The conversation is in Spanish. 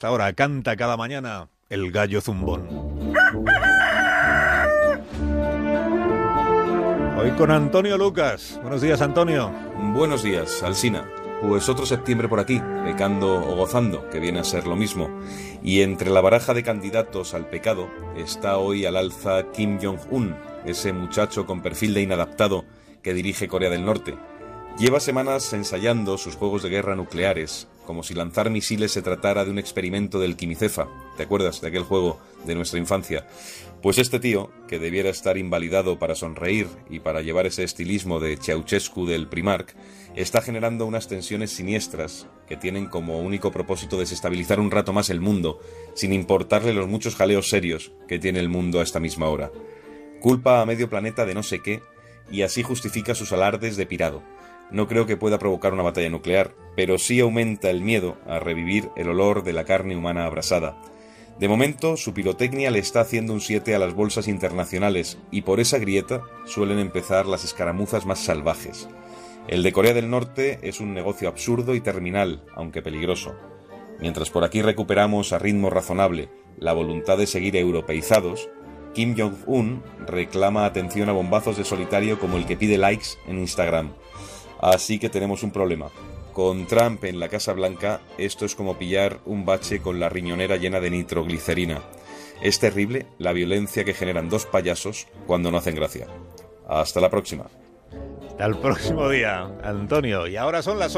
Ahora canta cada mañana el gallo zumbón. Hoy con Antonio Lucas. Buenos días, Antonio. Buenos días, Alsina. Pues otro septiembre por aquí, pecando o gozando, que viene a ser lo mismo. Y entre la baraja de candidatos al pecado está hoy al alza Kim Jong-un, ese muchacho con perfil de inadaptado que dirige Corea del Norte. Lleva semanas ensayando sus juegos de guerra nucleares, como si lanzar misiles se tratara de un experimento del quimicefa. ¿Te acuerdas de aquel juego de nuestra infancia? Pues este tío, que debiera estar invalidado para sonreír y para llevar ese estilismo de Ceausescu del Primark, está generando unas tensiones siniestras que tienen como único propósito desestabilizar un rato más el mundo, sin importarle los muchos jaleos serios que tiene el mundo a esta misma hora. Culpa a medio planeta de no sé qué y así justifica sus alardes de pirado no creo que pueda provocar una batalla nuclear, pero sí aumenta el miedo a revivir el olor de la carne humana abrasada. De momento, su pirotecnia le está haciendo un 7 a las bolsas internacionales y por esa grieta suelen empezar las escaramuzas más salvajes. El de Corea del Norte es un negocio absurdo y terminal, aunque peligroso. Mientras por aquí recuperamos a ritmo razonable la voluntad de seguir europeizados, Kim Jong-un reclama atención a bombazos de solitario como el que pide likes en Instagram. Así que tenemos un problema. Con Trump en la Casa Blanca, esto es como pillar un bache con la riñonera llena de nitroglicerina. Es terrible la violencia que generan dos payasos cuando no hacen gracia. Hasta la próxima. Hasta el próximo día, Antonio. Y ahora son las